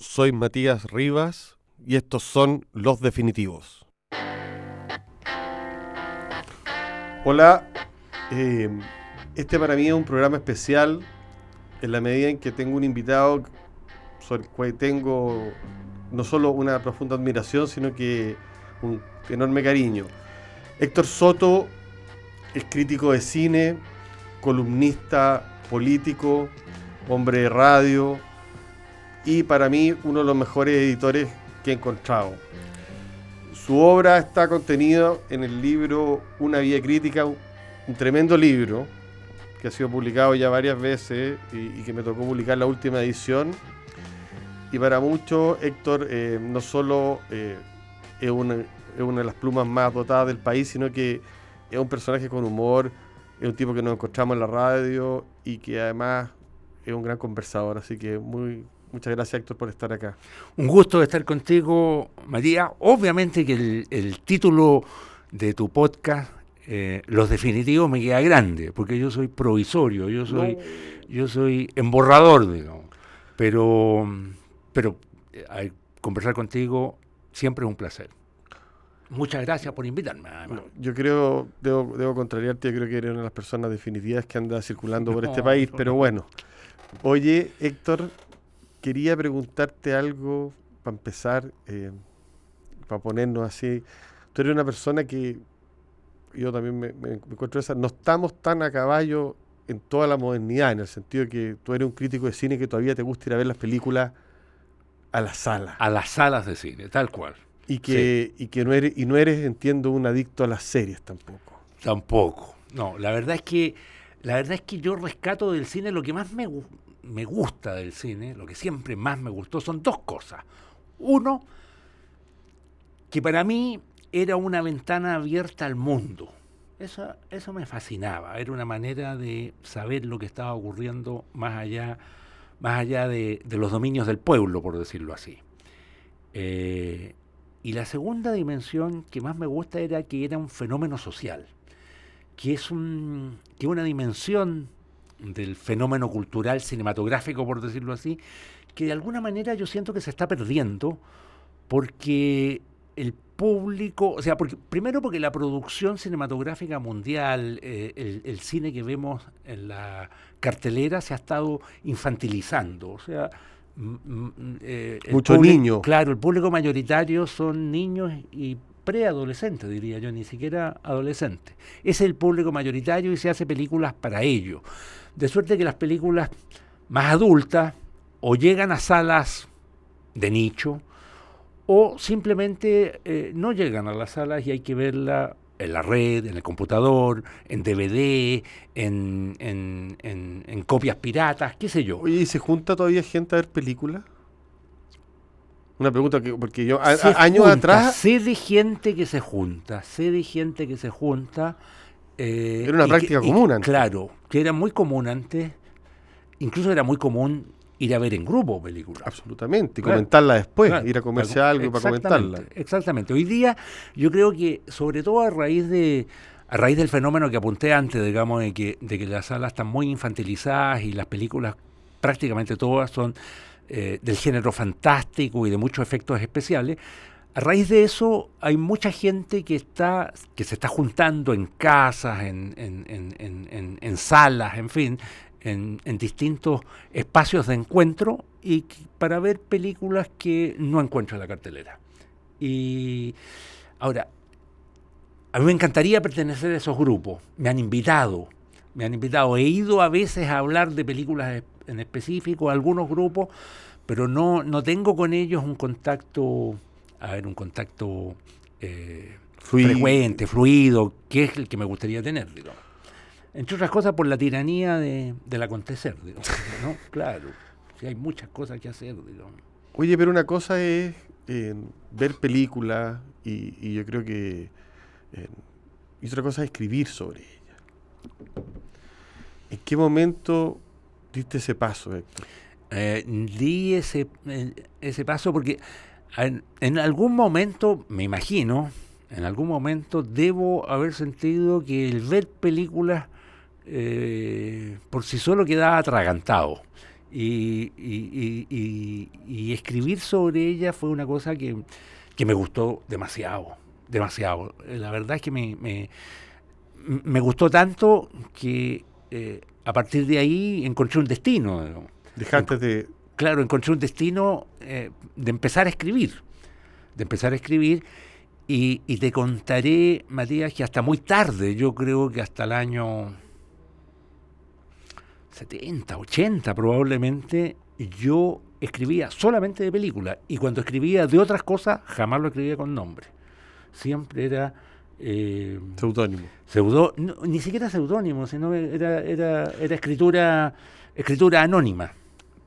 soy Matías Rivas y estos son Los Definitivos. Hola, eh, este para mí es un programa especial en la medida en que tengo un invitado sobre el cual tengo no solo una profunda admiración, sino que un enorme cariño. Héctor Soto es crítico de cine, columnista político, hombre de radio y para mí uno de los mejores editores que he encontrado. Su obra está contenida en el libro Una Vía Crítica, un, tremendo libro que ha sido publicado ya varias veces y, que me tocó publicar la última edición. Y para muchos, Héctor eh, no solo eh, es, una, es una de las plumas más dotadas del país, sino que es un personaje con humor, es un tipo que nos encontramos en la radio y que además es un gran conversador. Así que muy, muchas gracias Héctor por estar acá. Un gusto estar contigo, María. Obviamente que el, título de tu podcast, eh, Los Definitivos, me queda grande, porque yo soy provisorio, yo soy, yo soy emborrador, digamos. Pero, pero eh, conversar contigo siempre es un placer. Muchas gracias por invitarme. yo creo, debo, debo contrariarte, yo creo que eres una de las personas definitivas que anda circulando por este país, pero bueno. Oye, Héctor, quería preguntarte algo para empezar, eh, para ponernos así. Tú eres una persona que yo también me, encuentro esa, no estamos tan a caballo en toda la modernidad, en el sentido de que tú eres un crítico de cine que todavía te gusta ir a ver las películas a la sala. A las salas de cine, tal cual. Y que, y que no eres, y no eres, entiendo, un adicto a las series tampoco. Tampoco. No, la verdad es que, la verdad es que yo rescato del cine lo que más me, me gusta del cine, lo que siempre más me gustó, son dos cosas. Uno, que para mí era una ventana abierta al mundo. Eso, eso me fascinaba, era una manera de saber lo que estaba ocurriendo más allá, más allá de, los dominios del pueblo, por decirlo así. Eh, y la segunda dimensión que más me gusta era que era un fenómeno social, que es un, que una dimensión del fenómeno cultural cinematográfico, por decirlo así, que de alguna manera yo siento que se está perdiendo porque el público, o sea, porque, primero porque la producción cinematográfica mundial, eh, el, cine que vemos en la cartelera se ha estado infantilizando, o sea, eh, Muchos niños. Claro, el público mayoritario son niños y preadolescentes, diría yo, ni siquiera adolescentes. Es el público mayoritario y se hace películas para ello. De suerte que las películas más adultas o llegan a salas de nicho o simplemente eh, no llegan a las salas y hay que verla en la red, en el computador, en DVD, en, en, copias piratas, qué sé yo. Oye, ¿y se junta todavía gente a ver películas? Una pregunta que, porque yo años atrás... Sé de gente que se junta, sé de gente que se junta. Eh, era una práctica común antes. Claro, que era muy común antes. Incluso era muy común ir a ver en grupo películas. Absolutamente, y comentarla después, ir a comerse algo para comentarla. Exactamente. Hoy día yo creo que, sobre todo a raíz de a raíz del fenómeno que apunté antes, digamos, de que, de que las salas están muy infantilizadas y las películas prácticamente todas son eh, del género fantástico y de muchos efectos especiales, a raíz de eso hay mucha gente que está que se está juntando en casas, en, en salas, en fin, en, distintos espacios de encuentro y para ver películas que no encuentro en la cartelera. Y ahora, a mí me encantaría pertenecer a esos grupos. Me han invitado, me han invitado. He ido a veces a hablar de películas en específico, algunos grupos, pero no, no tengo con ellos un contacto, a ver, un contacto eh, frecuente, fluido, que es el que me gustaría tener, digamos. Entre otras cosas por la tiranía de, del acontecer, digamos, ¿no? Claro, hay muchas cosas que hacer, digamos. Oye, pero una cosa es eh, ver películas y, yo creo que... Eh, y otra cosa es escribir sobre ella. ¿En qué momento diste ese paso? Eh, di ese, ese paso porque en, algún momento, me imagino, en algún momento debo haber sentido que el ver películas eh, por sí solo quedaba atragantado Y, escribir sobre ella fue una cosa que, que me gustó demasiado, demasiado. Eh, La verdad es que me, me, me gustó tanto que eh, a partir de ahí encontré un destino. Dejaste de... Claro, encontré un destino eh, de empezar a escribir, de empezar a escribir. Y, y te contaré, Matías, que hasta muy tarde, yo creo que hasta el año 70, 80 probablemente, yo escribía solamente de películas. Y cuando escribía de otras cosas, jamás lo escribía con nombre. Siempre era... eh, Seudónimo. No, ni siquiera seudónimo, sino era, era, era escritura, escritura anónima.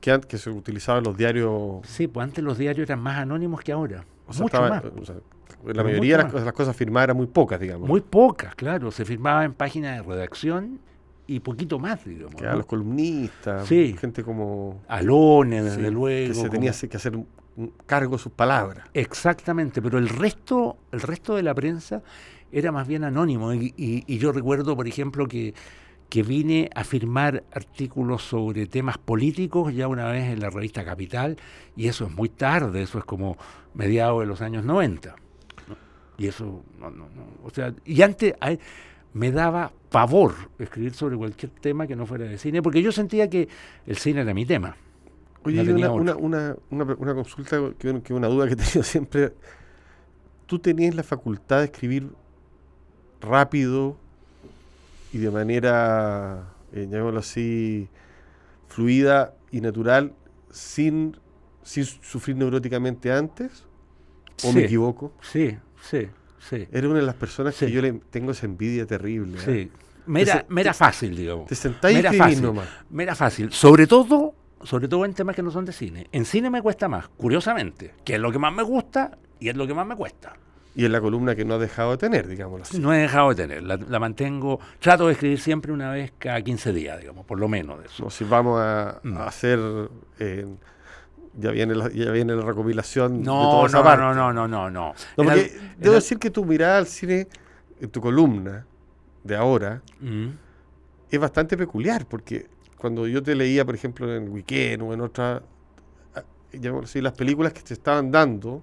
Que, que se utilizaba en los diarios... Sí, pues antes los diarios eran más anónimos que ahora. O sea, mucho estaba- más. o sea, la Pero mayoría de las, cosas- las cosas firmadas eran muy pocas, digamos. Muy pocas, claro. Se firmaba en páginas de redacción y poquito más, digamos. Que a ¿no? los columnistas, Sí. gente como... Alones, desde sí, luego. Que se como- tenía que hacer un- cargo de sus palabras. Exactamente, pero el resto, el resto de la prensa era más bien anónimo. Y, y- y yo recuerdo, por ejemplo, que, que vine a firmar artículos sobre temas políticos ya una vez en la revista Capital, y eso es muy tarde, eso es como mediados de los años 90. ¿no? Y eso, no, no, no. O sea, y antes a- me daba pavor escribir sobre cualquier tema que no fuera de cine, porque yo sentía que el cine era mi tema. Oye, una consulta, que, que una duda que he tenido siempre. ¿Tú tenías la facultad de escribir rápido y de manera, eh, llamémoslo así, fluida y natural, sin, sin sufrir neuróticamente antes? ¿O me equivoco? Sí, sí, sí. Eres una de las personas que yo le tengo esa envidia terrible. ¿eh? Sí. Me era, Te- me era te- fácil, digamos. Te sentáis y Me era escribís fácil. nomás. Me era fácil. Sobre todo, sobre todo en temas que no son de cine. En cine me cuesta más, curiosamente, que es lo que más me gusta y es lo que más me cuesta. Y en la columna que no has dejado de tener, digámoslo así. No he dejado de tener, la, la mantengo, trato de escribir siempre una vez cada 15 días, digamos, por lo menos de eso. No, si vamos a, Mm. a hacer. eh, ya, viene la, ya viene la recopilación de No, toda esa no, parte. no, no, no, no, no. No, porque debo decir que tu mirada al cine, en tu columna de ahora, Mm, es bastante peculiar, porque cuando yo te leía, por ejemplo, en Weekend o en otras, las películas que te estaban dando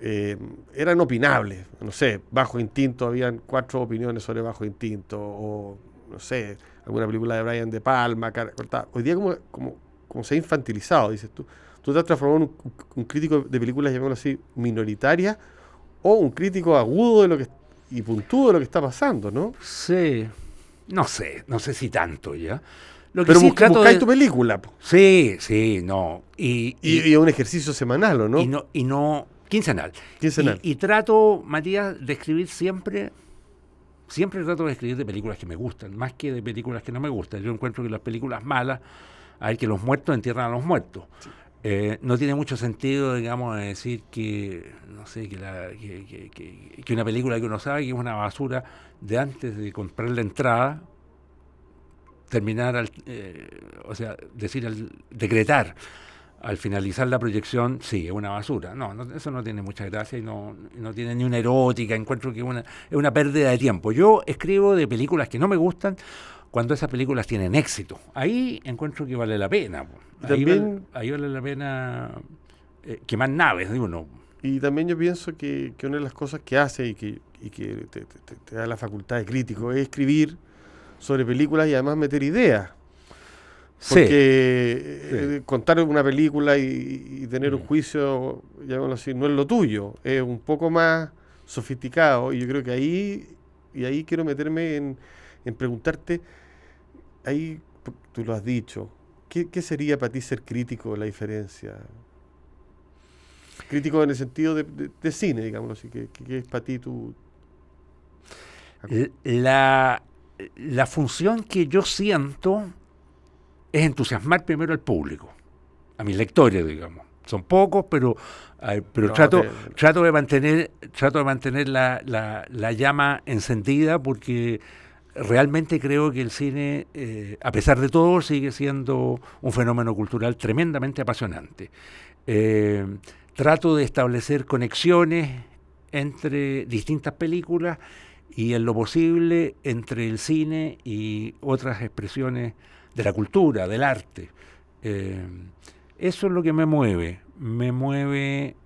eh, eran opinables. No sé, Bajo Instinto, habían cuatro opiniones sobre Bajo Instinto, o no sé, alguna película de Brian De Palma, cara cortada. Hoy día como, como, como se ha infantilizado, dices tú. Tú te has transformado en un, un crítico de películas, llamémoslo así, minoritaria, o un crítico agudo de lo que y puntudo de lo que está pasando, ¿no? Sí, no sé, no sé si tanto ya. Lo que Pero sí busca, buscáis de- tu película, po. Sí, sí, no. Y, Y, y un ejercicio semanal, ¿o no? y no, y no quincenal. Quincenal. Y, y trato, Matías, de escribir siempre, siempre trato de escribir de películas que me gustan, más que de películas que no me gustan. Yo encuentro que las películas malas, hay que los muertos entierran a los muertos. Eh, no tiene mucho sentido, digamos, decir que, no sé, que, la- que, que- que- que una película que uno sabe que es una basura de antes de comprar la entrada, terminar, al, eh, o sea, decir, al, decretar al finalizar la proyección, sí, es una basura. No, no, eso no tiene mucha gracia y no, no tiene ni una erótica. Encuentro que es una, es una pérdida de tiempo. Yo escribo de películas que no me gustan cuando esas películas tienen éxito. Ahí encuentro que vale la pena. Ahí, también- vale, ahí vale la pena eh, quemar naves de uno. Y también yo pienso que, que una de las cosas que hace y que, y que te, te- te- te da la facultad de crítico es escribir sobre películas y además meter ideas. Porque eh, contar una película y, y tener un Mm. juicio, llamémoslo así, no es lo tuyo, es un poco más sofisticado y yo creo que ahí, y ahí quiero meterme en, en preguntarte, ahí tú lo has dicho, ¿qué, qué sería para ti ser crítico la diferencia? Crítico en el sentido de, de- de cine, digámoslo así, que es para ti tu... L- La, la función que yo siento es entusiasmar primero al público, a mis lectores, digamos. Son pocos, pero, eh, pero No, trato, te- trato de mantener, trato de mantener la, la- la llama encendida porque realmente creo que el cine, eh, a pesar de todo, sigue siendo un fenómeno cultural tremendamente apasionante. Eh, trato de establecer conexiones entre distintas películas y en lo posible entre el cine y otras expresiones de la cultura, del arte. Eh, eso es lo que me mueve. Me mueve,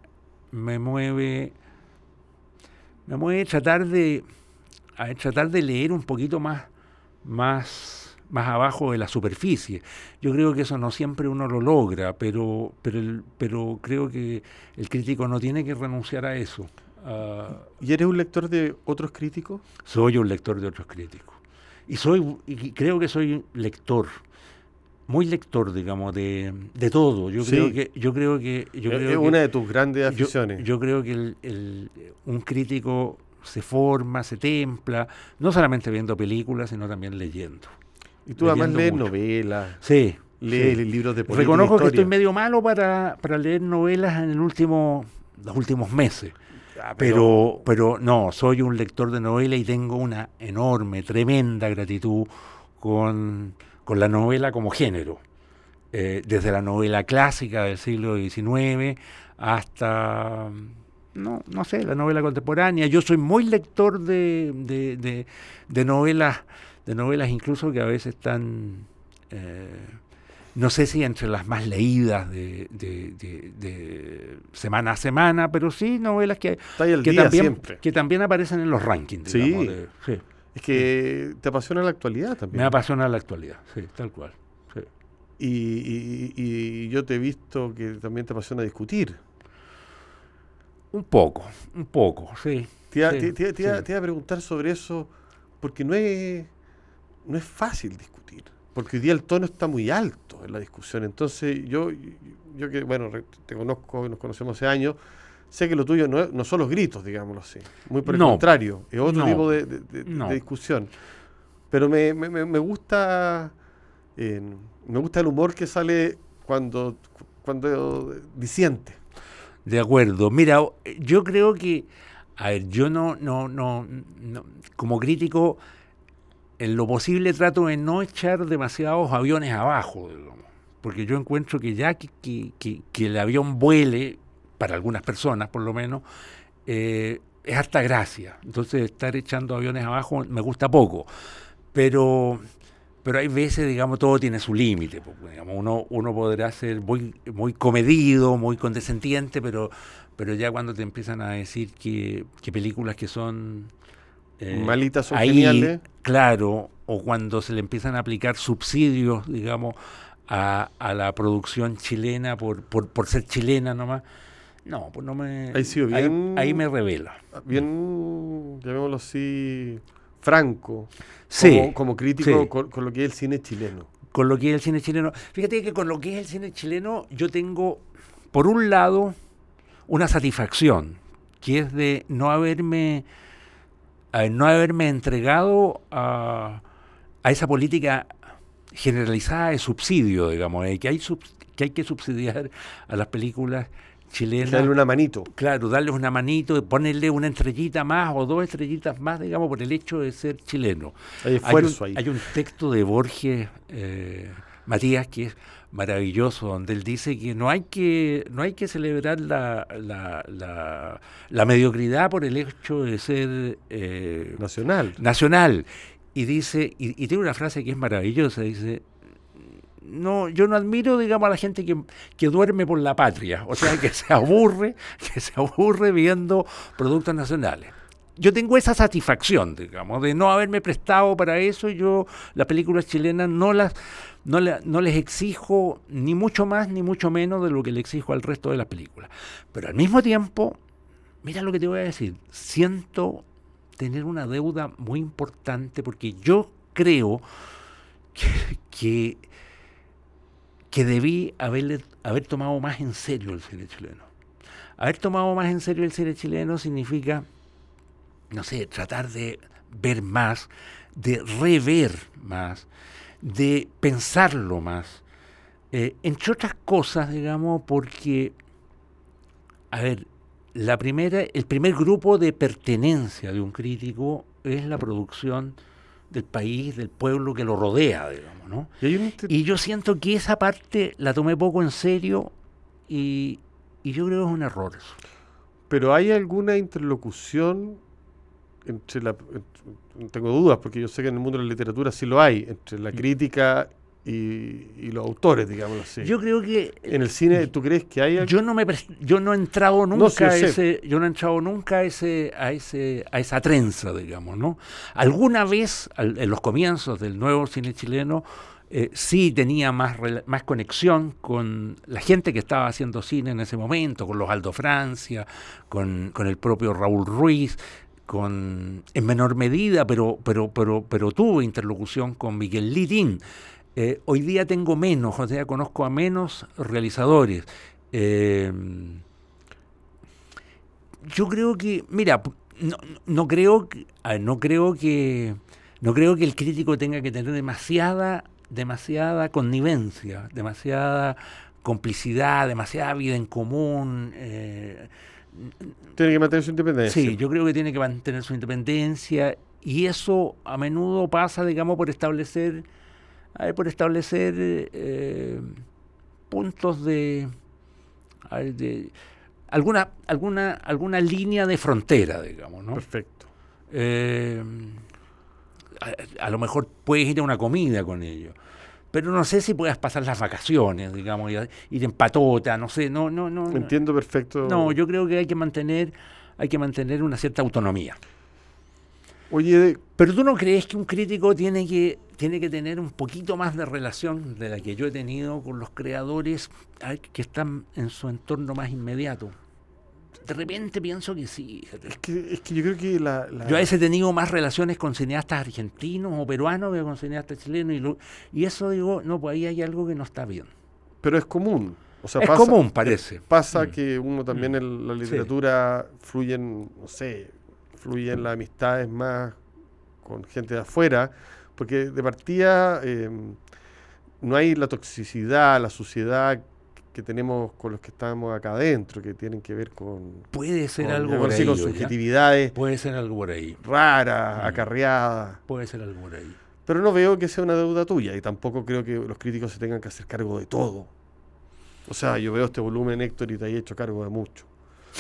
me mueve, me mueve tratar de, tratar de leer un poquito más, más, más abajo de la superficie. Yo creo que eso no siempre uno lo logra, pero, pero, pero creo que el crítico no tiene que renunciar a eso. ¿Y eres un lector de otros críticos? Soy un lector de otros críticos. Y soy y creo que soy lector muy lector, digamos, de, de todo. Yo creo que, yo creo que, yo es una de tus grandes aficiones. Yo, creo que el, un crítico se forma, se templa, no solamente viendo películas, sino también leyendo. Y tú además lees novelas. Sí. Lees libros de política. Reconozco que estoy medio malo para, para leer novelas en el último, los últimos meses. Ah, pero, pero no, soy un lector de novela y tengo una enorme, tremenda gratitud con, la novela como género. Eh, desde la novela clásica del siglo XIX hasta, no, no sé, la novela contemporánea. Yo soy muy lector de, de, de, novelas, de novelas incluso que a veces están... Eh, no sé si entre las más leídas de, semana a semana, pero sí novelas que, que, también, que también aparecen en los rankings. Sí. Es que te apasiona la actualidad también. Me apasiona la actualidad, sí, tal cual. Y, yo te he visto que también te apasiona discutir. Un poco, un poco, sí. Te iba, a preguntar sobre eso, porque no es, no es fácil discutir porque hoy día el tono está muy alto en la discusión. Entonces, yo, yo que, bueno, te conozco, nos conocemos hace años, sé que lo tuyo no, no son los gritos, digámoslo así. Muy por el contrario, es otro tipo de, discusión. Pero me, me, gusta eh, me gusta el humor que sale cuando, cuando disiente. De acuerdo. Mira, yo creo que, a ver, yo no, no, no, no como crítico en lo posible trato de no echar demasiados aviones abajo, porque yo encuentro que ya que, el avión vuele, para algunas personas por lo menos, eh, es harta gracia. Entonces estar echando aviones abajo me gusta poco. Pero, pero hay veces, digamos, todo tiene su límite. uno, uno podrá ser muy, muy comedido, muy condescendiente, pero, pero ya cuando te empiezan a decir que, que películas que son eh, Malitas son geniales. Claro, o cuando se le empiezan a aplicar subsidios, digamos, a, a la producción chilena por, por, por, ser chilena nomás. No, pues no me. Ahí, me revela. Bien, llamémoslo así, franco. Sí. Como, crítico Con, con, lo que es el cine chileno. Con lo que es el cine chileno. Fíjate que con lo que es el cine chileno, yo tengo, por un lado, una satisfacción, que es de no haberme no haberme entregado a, esa política generalizada de subsidio, digamos, que, hay que hay que subsidiar a las películas chilenas. Darle una manito. Claro, darles una manito, ponerle una estrellita más o dos estrellitas más, digamos, por el hecho de ser chileno. Hay esfuerzo ahí. Hay un texto de Borges, eh, Matías, que es maravilloso, donde él dice que no hay que, no hay que celebrar la, la, la, mediocridad por el hecho de ser eh, nacional. nacional. Y dice, y, tiene una frase que es maravillosa, dice, no, yo no admiro, digamos, a la gente que, que, duerme por la patria, o sea, que se aburre, que se aburre viendo productos nacionales. Yo tengo esa satisfacción, digamos, de no haberme prestado para eso. Yo las películas chilenas no las no, les exijo ni mucho más ni mucho menos de lo que le exijo al resto de las películas. Pero al mismo tiempo, mira lo que te voy a decir, siento tener una deuda muy importante porque yo creo que, que, debí haberle, haber tomado más en serio el cine chileno. Haber tomado más en serio el cine chileno significa, no sé, tratar de ver más, de rever más, de pensarlo más. Eh, entre otras cosas, digamos, porque, a ver, la primera, el primer grupo de pertenencia de un crítico es la producción del país, del pueblo que lo rodea, digamos, ¿no? Y, yo siento que esa parte la tomé poco en serio y, y yo creo que es un error eso. Pero hay alguna interlocución entre la, tengo dudas, porque yo sé que en el mundo de la literatura sí lo hay, entre la mm. crítica y, los autores, digámoslo así. Yo creo que en el cine, ¿tú crees que hay? Yo no me yo no he entrado nunca a ese, yo no he entrado nunca a ese, a ese, a esa trenza, digamos, ¿no? Alguna vez en los comienzos del nuevo cine chileno eh, sí tenía más, más conexión con la gente que estaba haciendo cine en ese momento, con los Aldo Francia, con, con el propio Raúl Ruiz, con en menor medida, pero, pero, pero, pero tuvo interlocución con Miguel Litín. Eh, hoy día tengo menos, o sea, conozco a menos realizadores. Eh, yo creo que, mira, no, no creo, no creo que, no creo que el crítico tenga que tener demasiada, demasiada connivencia, demasiada complicidad, demasiada vida en común. Eh, tiene que mantener su independencia. Sí, yo creo que tiene que mantener su independencia y eso a menudo pasa, digamos, por establecer por establecer eh, puntos de, de, alguna, alguna, alguna línea de frontera, digamos, ¿no? Perfecto. Eh, a, lo mejor puedes ir a una comida con ellos, pero no sé si puedas pasar las vacaciones, digamos, ir en patota, no sé, no, no, no. Entiendo perfecto. No, yo creo que hay que mantener, hay que mantener una cierta autonomía. Oye, pero tú no crees que un crítico tiene que, tiene que tener un poquito más de relación de la que yo he tenido con los creadores que están en su entorno más inmediato. De repente pienso que sí. Es que, es que yo creo que la, Yo a veces he tenido más relaciones con cineastas argentinos o peruanos que con cineastas chilenos. Y, y eso digo, no, pues ahí hay algo que no está bien. Pero es común. O sea, es común, parece. Pasa mm. que uno también mm. en la literatura fluyen, no sé, fluyen las amistades más con gente de afuera, porque de partida eh, no hay la toxicidad, la suciedad que tenemos con los que estamos acá adentro, que tienen que ver con... Puede ser algo por ahí. Con subjetividades. Puede ser algo por ahí. Raras, mm. acarreadas. Puede ser algo por ahí. Pero no veo que sea una deuda tuya y tampoco creo que los críticos se tengan que hacer cargo de todo. O sea, yo veo este volumen, Héctor, y te he hecho cargo de mucho.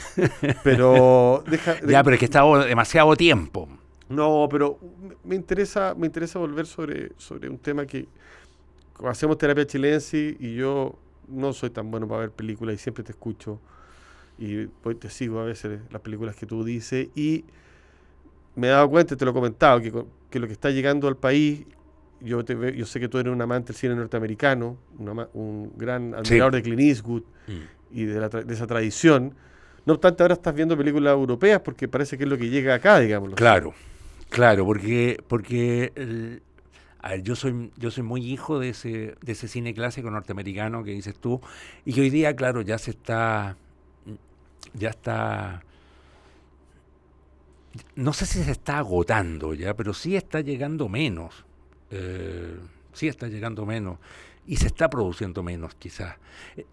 pero deja, ya, pero es que estaba demasiado tiempo. No, pero me interesa, me interesa volver sobre, sobre un tema que hacemos terapia chilense y yo no soy tan bueno para ver películas y siempre te escucho y pues te sigo a veces las películas que tú dices y me he dado cuenta, te lo he comentado, que, que lo que está llegando al país, yo, te, yo sé que tú eres un amante del cine norteamericano, un gran admirador de Clint Eastwood mm. y de, de esa tradición, no obstante, ahora estás viendo películas europeas porque parece que es lo que llega acá, digamos. Claro, claro, porque, porque a ver, yo soy, yo soy muy hijo de ese, de ese cine clásico norteamericano que dices tú, y hoy día, claro, ya se está, ya está, no sé si se está agotando ya, pero sí está llegando menos, eh, sí está llegando menos y se está produciendo menos quizás.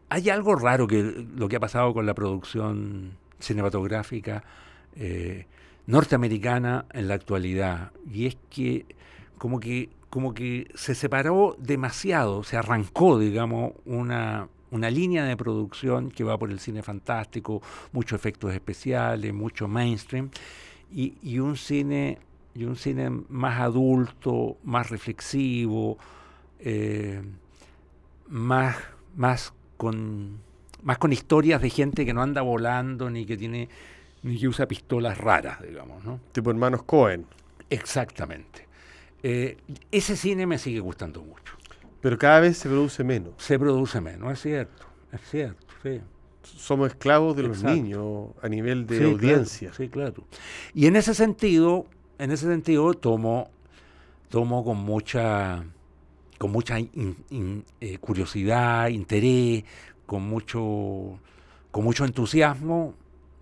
Hay algo raro que lo que ha pasado con la producción cinematográfica eh, norteamericana en la actualidad y es que como que como que se separó demasiado, se arrancó, digamos, una, una línea de producción que va por el cine fantástico, muchos efectos especiales, mucho mainstream, y, y un cine y un cine más adulto, más reflexivo, eh, más, más con más con historias de gente que no anda volando ni que tiene ni que usa pistolas raras, digamos, ¿no? Tipo hermanos Cohen. Exactamente. Eh, ese cine me sigue gustando mucho. Pero cada vez se produce menos. Se produce menos, es cierto, es cierto, Somos esclavos de los niños a nivel de audiencia. sí, claro. Y en ese sentido, en ese sentido tomo, tomo con mucha con mucha eh, curiosidad, interés, con mucho, con mucho entusiasmo.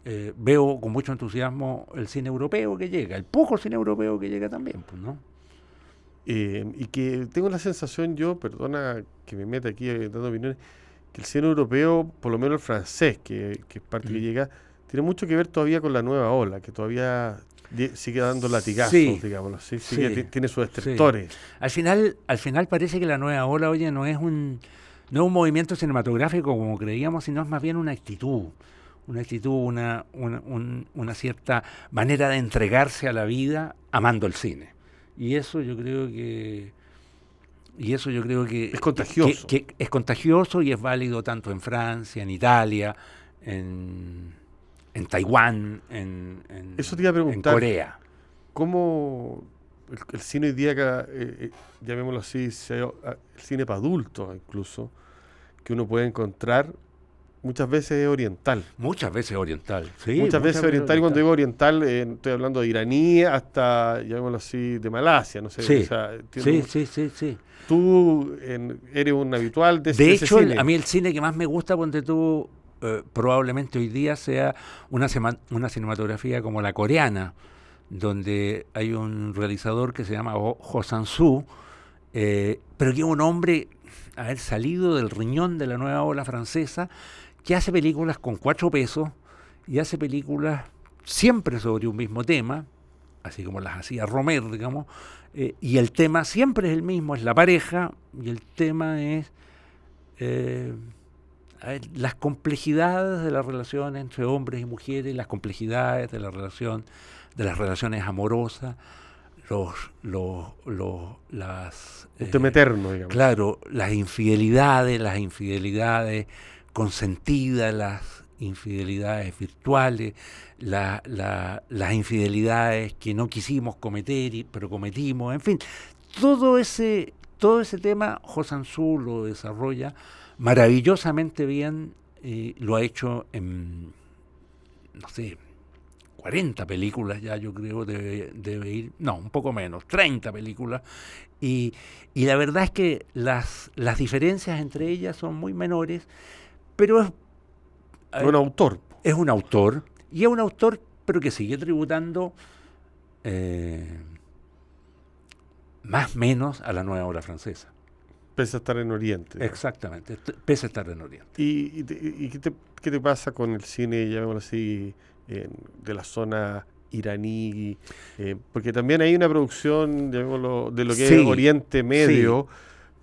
Eh, veo con mucho entusiasmo el cine europeo que llega, el poco cine europeo que llega también, pues, ¿no? Eh, y que tengo la sensación yo, perdona que me meta aquí dando opiniones, que el cine europeo, por lo menos el francés, que, que es parte que llega, tiene mucho que ver todavía con la nueva ola, que todavía sigue dando latigazos, digamos, ¿sí? tiene sus destructores. Al final, al final parece que la nueva ola, oye, no es un no un movimiento cinematográfico como creíamos, sino es más bien una actitud, una actitud, una, una, una cierta manera de entregarse a la vida amando el cine. Y eso yo creo que Y eso yo creo que es contagioso. Que, es contagioso y es válido tanto en Francia, en Italia, en, en Taiwán, en, eso te iba a preguntar, en Corea. ¿Cómo el, cine hoy día, eh, eh, llamémoslo así, ah, el cine para adultos incluso, que uno puede encontrar muchas veces oriental. Muchas veces oriental, sí. Muchas, veces oriental, y cuando digo oriental, eh, estoy hablando de iraní hasta, llamémoslo así, de Malasia, no sé. Sí, sí, sí, sí, Tú eres un habitual de, de hecho, a mí el cine que más me gusta, ponte tú, probablemente hoy día sea una, una cinematografía como la coreana donde hay un realizador que se llama Ho Sang-soo, eh, pero que es un hombre haber salido del riñón de la nueva ola francesa, que hace películas con cuatro pesos y hace películas siempre sobre un mismo tema, así como las hacía Romer, digamos, eh, y el tema siempre es el mismo, es la pareja, y el tema es eh, las complejidades de la relación entre hombres y mujeres, las complejidades de la relación de las relaciones amorosas, los, los, los las... Tema eterno, digamos. Claro, las infidelidades, las infidelidades consentidas, las infidelidades virtuales, la, las infidelidades que no quisimos cometer, pero cometimos, en fin, todo ese, todo ese tema Josansú lo desarrolla maravillosamente bien, y lo ha hecho en, no sé, 40 películas ya, yo creo, debe, debe, ir, no, un poco menos, 30 películas. Y, y la verdad es que las, las diferencias entre ellas son muy menores, pero es... Un autor. Es un autor, y es un autor, pero que sigue tributando eh, más o menos a la nueva obra francesa. Pese a estar en Oriente. Exactamente, pese a estar en Oriente. ¿Y, y, qué, te, qué, te, pasa con el cine, llamémoslo así, de la zona iraní, eh, porque también hay una producción, de lo que es Oriente Medio,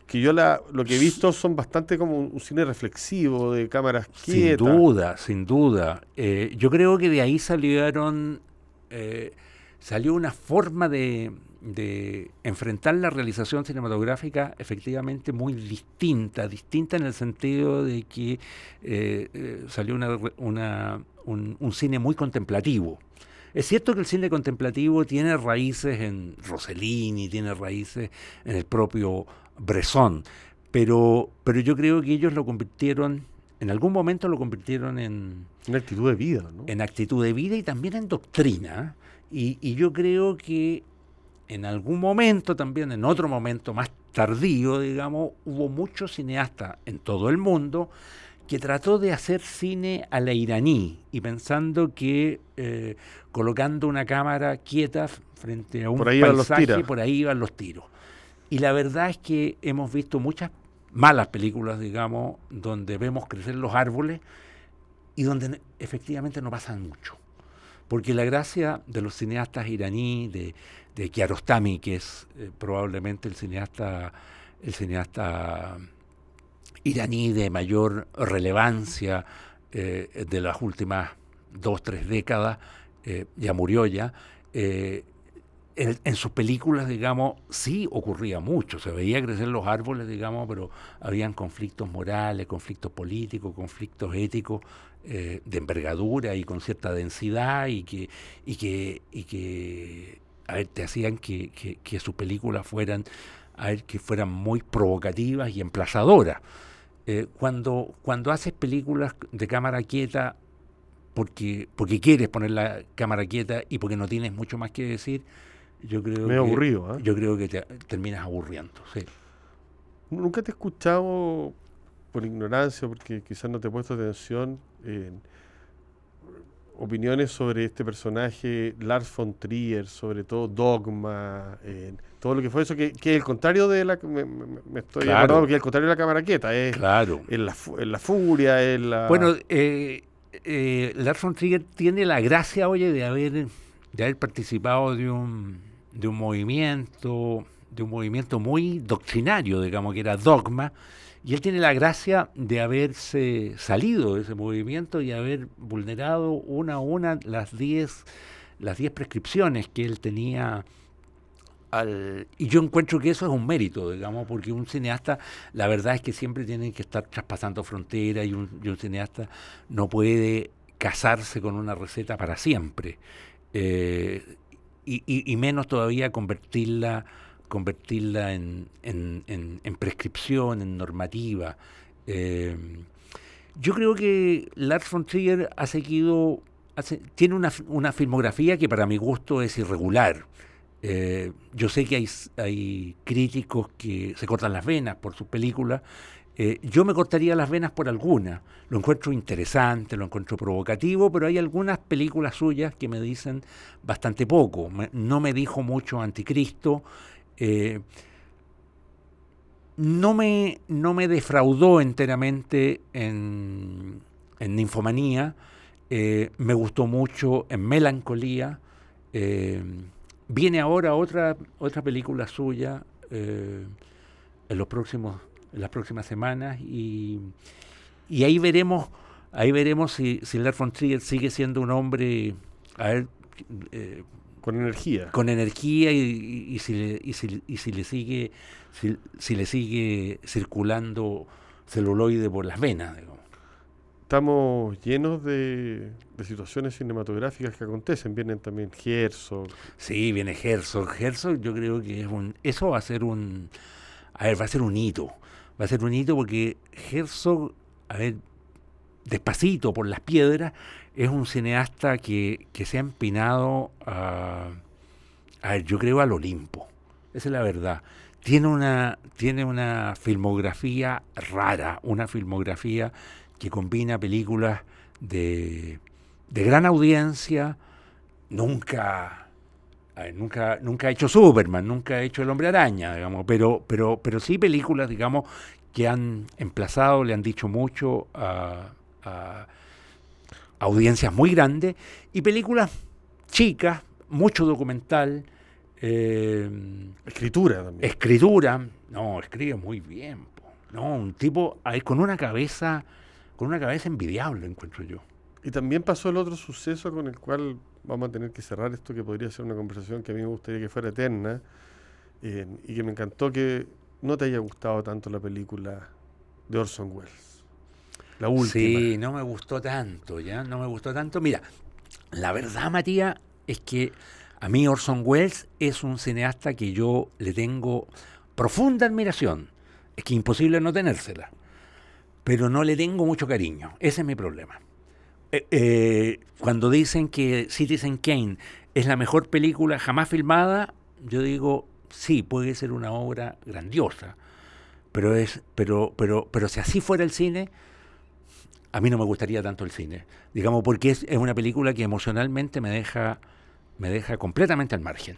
que yo la, lo que he visto son bastante como un, cine reflexivo, de cámaras quietas. Sin duda, sin duda. Eh, yo creo que de ahí salieron, eh, salió una forma de, de enfrentar la realización cinematográfica efectivamente muy distinta, distinta en el sentido de que salió una, una, un, cine muy contemplativo. Es cierto que el cine contemplativo tiene raíces en Rossellini, tiene raíces en el propio Bresson, pero, pero yo creo que ellos lo convirtieron, en algún momento lo convirtieron en... En actitud de vida, ¿no? En actitud de vida y también en doctrina. Y, y yo creo que en algún momento también, en otro momento más tardío, digamos, hubo muchos cineastas en todo el mundo que trató de hacer cine a la iraní y pensando que eh, colocando una cámara quieta frente a un por paisaje, por ahí iban los tiros. Y la verdad es que hemos visto muchas malas películas, digamos, donde vemos crecer los árboles y donde efectivamente no pasan mucho. Porque la gracia de los cineastas iraní, de, de Kiarostami, que es eh, probablemente el cineasta, el cineasta iraní de mayor relevancia eh, de las últimas dos, tres décadas, eh, ya murió ya, eh, en, sus películas, digamos, sí ocurría mucho, se veía crecer los árboles, digamos, pero habían conflictos morales, conflictos políticos, conflictos éticos de envergadura y con cierta densidad y que, y que, y que a ver, te hacían que, que sus películas fueran, a ver, que fueran muy provocativas y emplazadoras. Eh, cuando, cuando haces películas de cámara quieta porque, porque quieres poner la cámara quieta y porque no tienes mucho más que decir, yo creo que, aburrido, ¿eh? Yo creo que te terminas aburriendo, sí. Nunca te he escuchado, por ignorancia, porque quizás no te he puesto atención, en opiniones sobre este personaje, Lars von Trier, sobre todo Dogma, todo lo que fue eso, que, es el contrario de la. Me, estoy claro. que es el contrario de la cámara quieta, es, claro. la, la furia, es la. Bueno, eh, eh, Lars von Trier tiene la gracia, oye, de haber, de haber participado de un, de un movimiento, de un movimiento muy doctrinario, digamos, que era Dogma y él tiene la gracia de haberse salido de ese movimiento y haber vulnerado una a una las 10 las diez prescripciones que él tenía al... Y yo encuentro que eso es un mérito, digamos, porque un cineasta, la verdad es que siempre tiene que estar traspasando fronteras y un, cineasta no puede casarse con una receta para siempre. Eh, y, menos todavía convertirla convertirla en, en, prescripción, en normativa. Eh, yo creo que Lars von Trier ha seguido, tiene una, una, filmografía que para mi gusto es irregular. Eh, yo sé que hay, hay, críticos que se cortan las venas por sus películas. Eh, yo me cortaría las venas por alguna. Lo encuentro interesante, lo encuentro provocativo, pero hay algunas películas suyas que me dicen bastante poco. no me dijo mucho Anticristo. Eh, no me, no me defraudó enteramente en, en Ninfomanía, eh, me gustó mucho en Melancolía. Viene ahora otra, otra película suya en, los próximos, en las próximas semanas y, y ahí veremos ahí veremos si, si Lars von Trier sigue siendo un hombre a ver, con energía. Con energía y, si, le, y, si, y si le sigue si, le sigue circulando celuloide por las venas. Estamos llenos de, situaciones cinematográficas que acontecen. Vienen también Herzog. Sí, viene Herzog. Herzog yo creo que es un... Eso va a ser un... A ver, va a ser un hito. Va a ser un hito porque Herzog, a ver, despacito por las piedras, es un cineasta que, que se ha empinado a, a ver, yo creo al Olimpo. Esa es la verdad tiene una, tiene una filmografía rara, una filmografía que combina películas de, de gran audiencia, nunca, nunca, nunca ha hecho Superman, nunca ha hecho El Hombre Araña, digamos, pero, pero, pero sí películas, digamos, que han emplazado, le han dicho mucho a, a audiencias muy grandes, y películas chicas, mucho documental, eh, escritura también. Escritura, no, escribe muy bien. No, un tipo con una cabeza, con una cabeza envidiable, encuentro yo. Y también pasó el otro suceso con el cual vamos a tener que cerrar esto, que podría ser una conversación que a mí me gustaría que fuera eterna, eh, y que me encantó que no te haya gustado tanto la película de Orson Welles. La última. Sí, no me gustó tanto, ¿ya? No me gustó tanto. Mira, la verdad, Matías, es que a mí Orson Welles es un cineasta que yo le tengo profunda admiración. Es que imposible no tenérsela. Pero no le tengo mucho cariño. Ese es mi problema. Eh, eh, cuando dicen que Citizen Kane es la mejor película jamás filmada, yo digo, sí, puede ser una obra grandiosa. Pero, es, pero, pero, pero si así fuera el cine, a mí no me gustaría tanto el cine. Digamos, porque es una película que emocionalmente me deja me deja completamente al margen.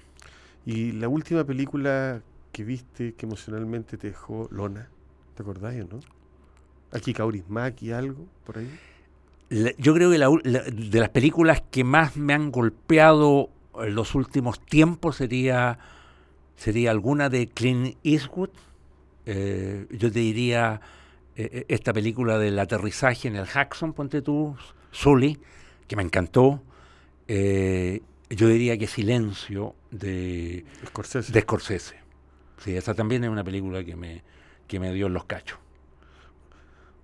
¿Y la última película que viste que emocionalmente te dejó Lona? ¿Te acordáis o no? ¿Aquí Kaurismaki algo por ahí? Yo creo que de las películas que más me han golpeado en los últimos tiempos sería, sería alguna de Clint Eastwood. Eh, yo te diría eh, eh, esta película del aterrizaje en el Jackson, ponte tú, Sully, que me encantó. Yo diría que Silencio de Scorsese. de Scorsese. Sí, esa también es una película que me, que me dio en los cachos.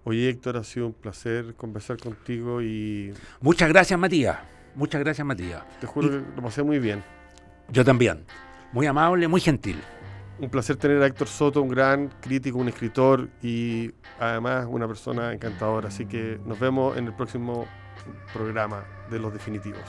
Oye, Héctor, ha sido un placer conversar contigo y... Muchas gracias, Matías. Muchas gracias, Matías. Te juro que lo pasé muy bien. Yo también. Muy amable, muy gentil. Un placer tener a Héctor Soto, un gran crítico, un escritor y además una persona encantadora. Así que nos vemos en el próximo programa de Los Definitivos.